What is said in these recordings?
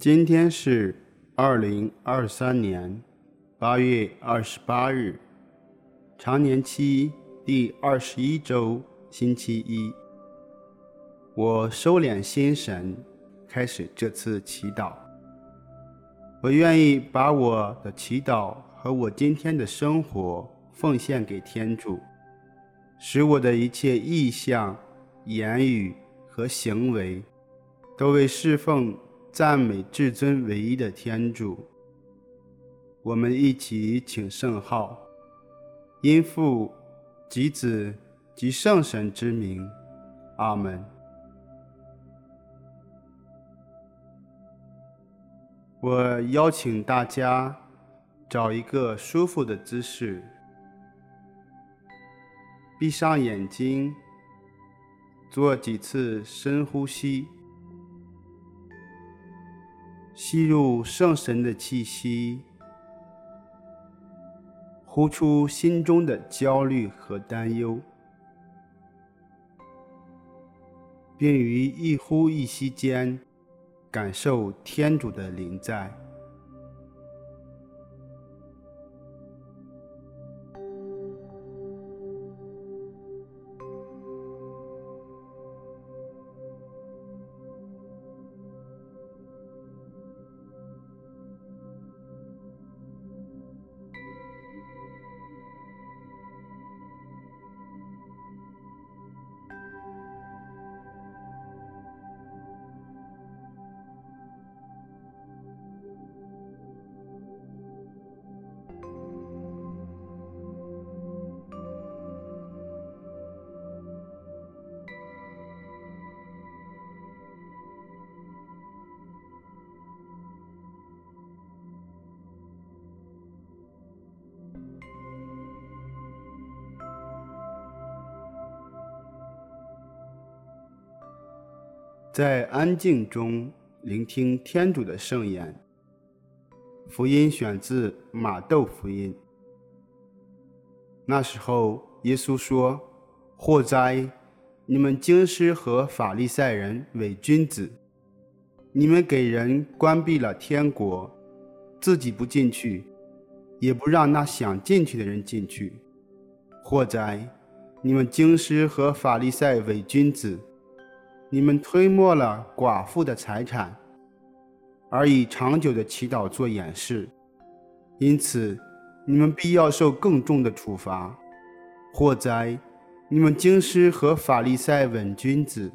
今天是二零二三年八月二十八日，常年期第二十一周，星期一。我收敛心神，开始这次祈祷。我愿意把我的祈祷和我今天的生活奉献给天主，使我的一切意向、言语和行为都为侍奉。赞美至尊唯一的天主，我们一起请圣号，因父及子及圣神之名，阿门。我邀请大家找一个舒服的姿势，闭上眼睛，做几次深呼吸。吸入圣神的气息，呼出心中的焦虑和担忧，并于一呼一吸间感受天主的灵在。在安静中聆听天主的圣言。福音选自马窦福音。那时候，耶稣说：“祸哉，你们经师和法利赛人伪君子！你们给人关闭了天国，自己不进去，也不让那想进去的人进去。祸哉，你们经师和法利赛伪君子！”你们吞没了寡妇的财产，而以长久的祈祷做掩饰，因此你们必要受更重的处罚。祸哉！你们经师和法利赛伪君子！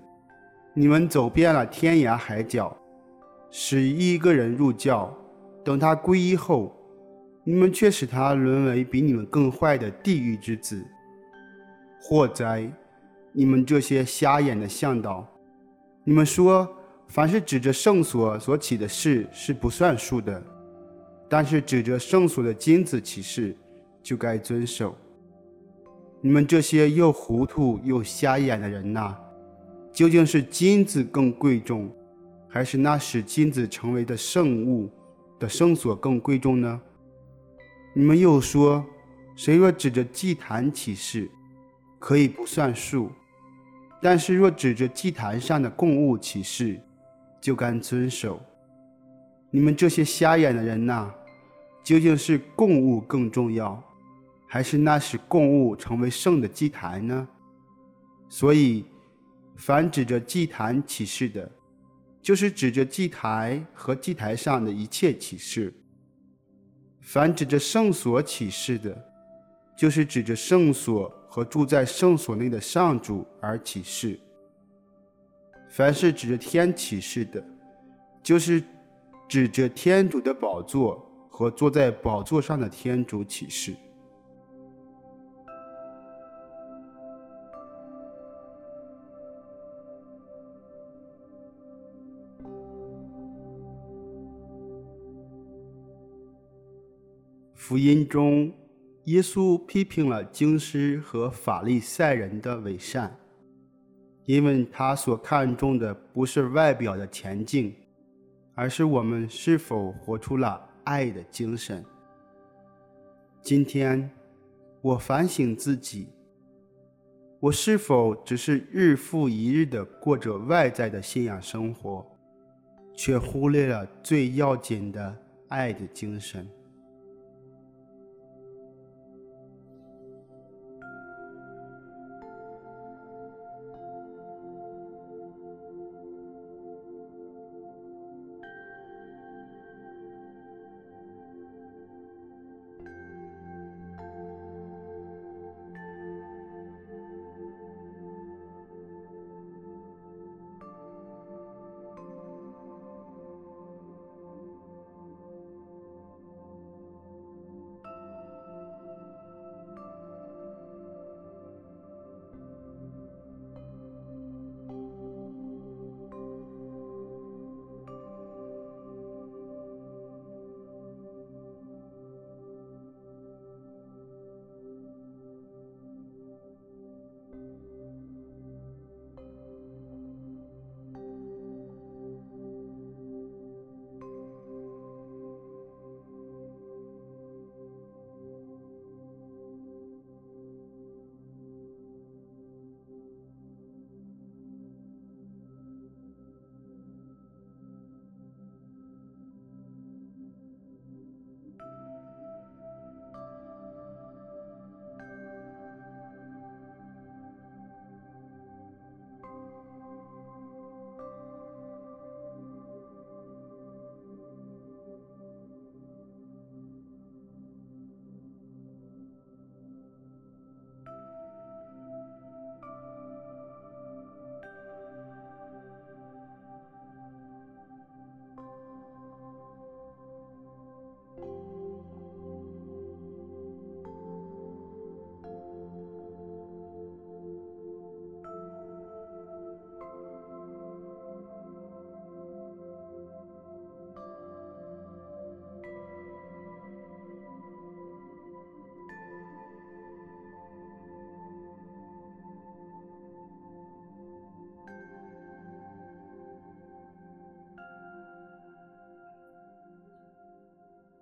你们走遍了天涯海角，使一个人入教，等他皈依后，你们却使他沦为比你们更坏的地狱之子。祸哉！你们这些瞎眼的向导！你们说，凡是指着圣所所起的誓是不算数的，但是指着圣所的金子起誓，就该遵守。你们这些又糊涂又瞎眼的人呐，究竟是金子更贵重，还是那使金子成为的圣物的圣所更贵重呢？你们又说，谁若指着祭坛起誓，可以不算数。但是若指着祭坛上的供物起誓，就该遵守。你们这些瞎眼的人呐，究竟是供物更重要，还是那使供物成为圣的祭坛呢？所以，凡指着祭坛起誓的，就是指着祭台和祭台上的一切起誓；凡指着圣所起誓的，就是指着圣所。和住在圣所内的上主而起誓。凡是指着天起誓的，就是指着天主的宝座和坐在宝座上的天主起誓。福音中。耶稣批评了经师和法利赛人的伪善，因为他所看重的不是外表的前进，而是我们是否活出了爱的精神。今天，我反省自己，我是否只是日复一日地过着外在的信仰生活，却忽略了最要紧的爱的精神。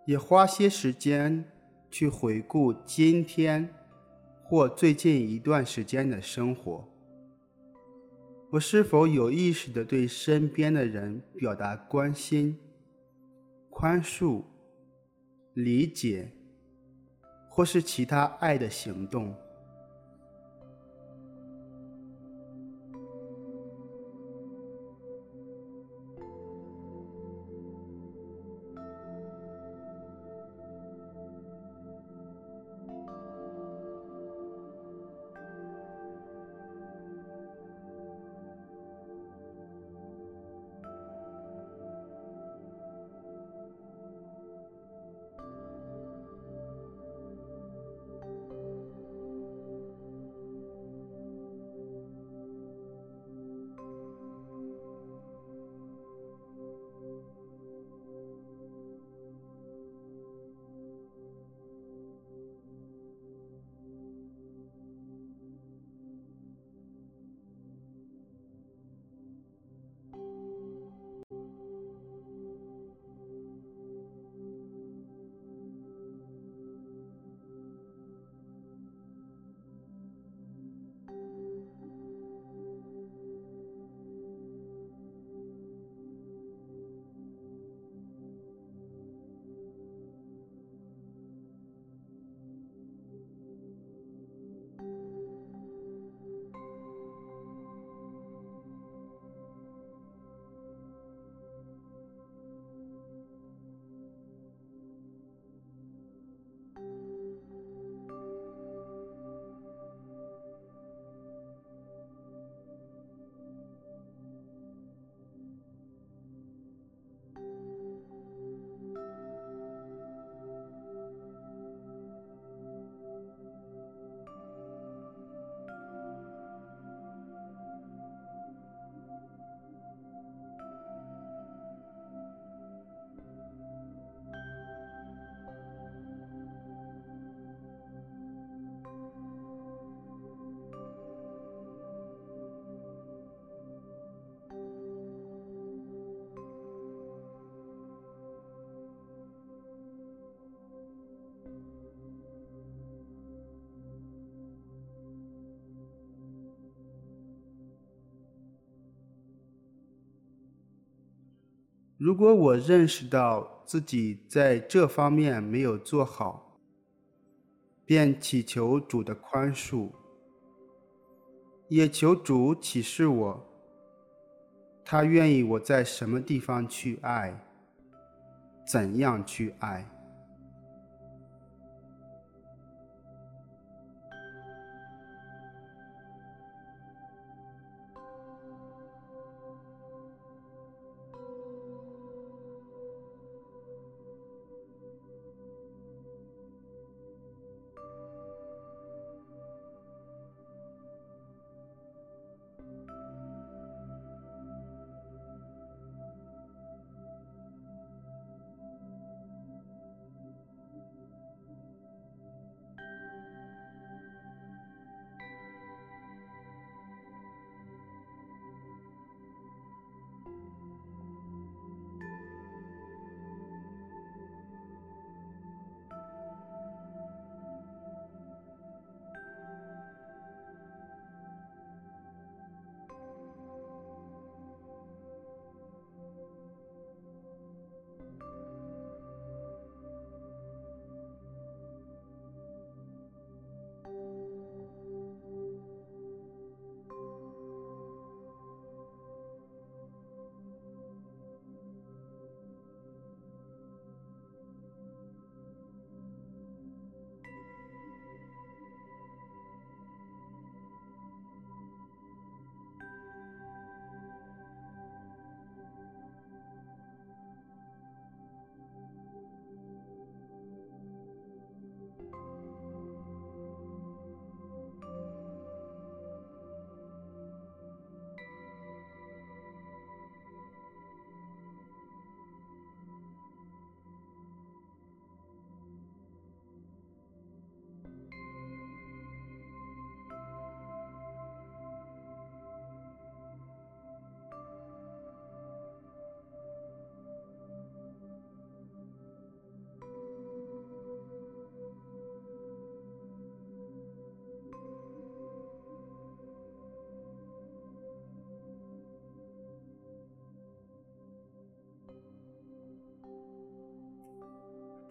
也花些时间去回顾今天或最近一段时间的生活。我是否有意识地对身边的人表达关心、宽恕、理解，或是其他爱的行动？如果我认识到自己在这方面没有做好，便祈求主的宽恕，也求主启示我，他愿意我在什么地方去爱，怎样去爱。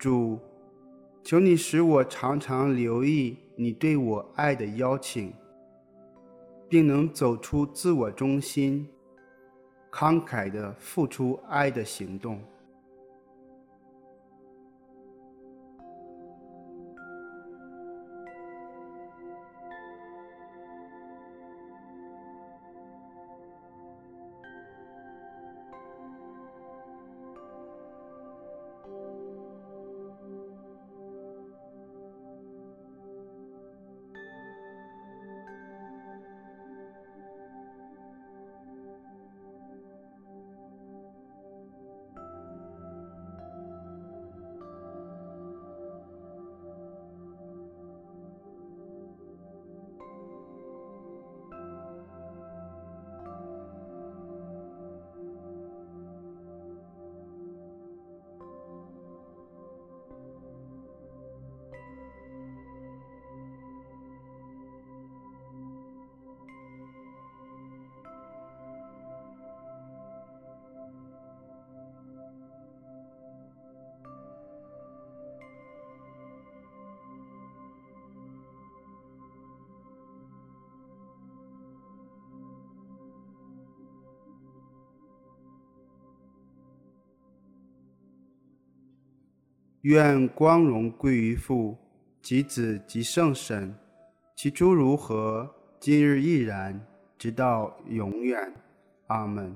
主，求你使我常常留意你对我爱的邀请，并能走出自我中心，慷慨的付出爱的行动。愿光荣归于父及子及圣神，其诸如何，今日亦然，直到永远。阿门。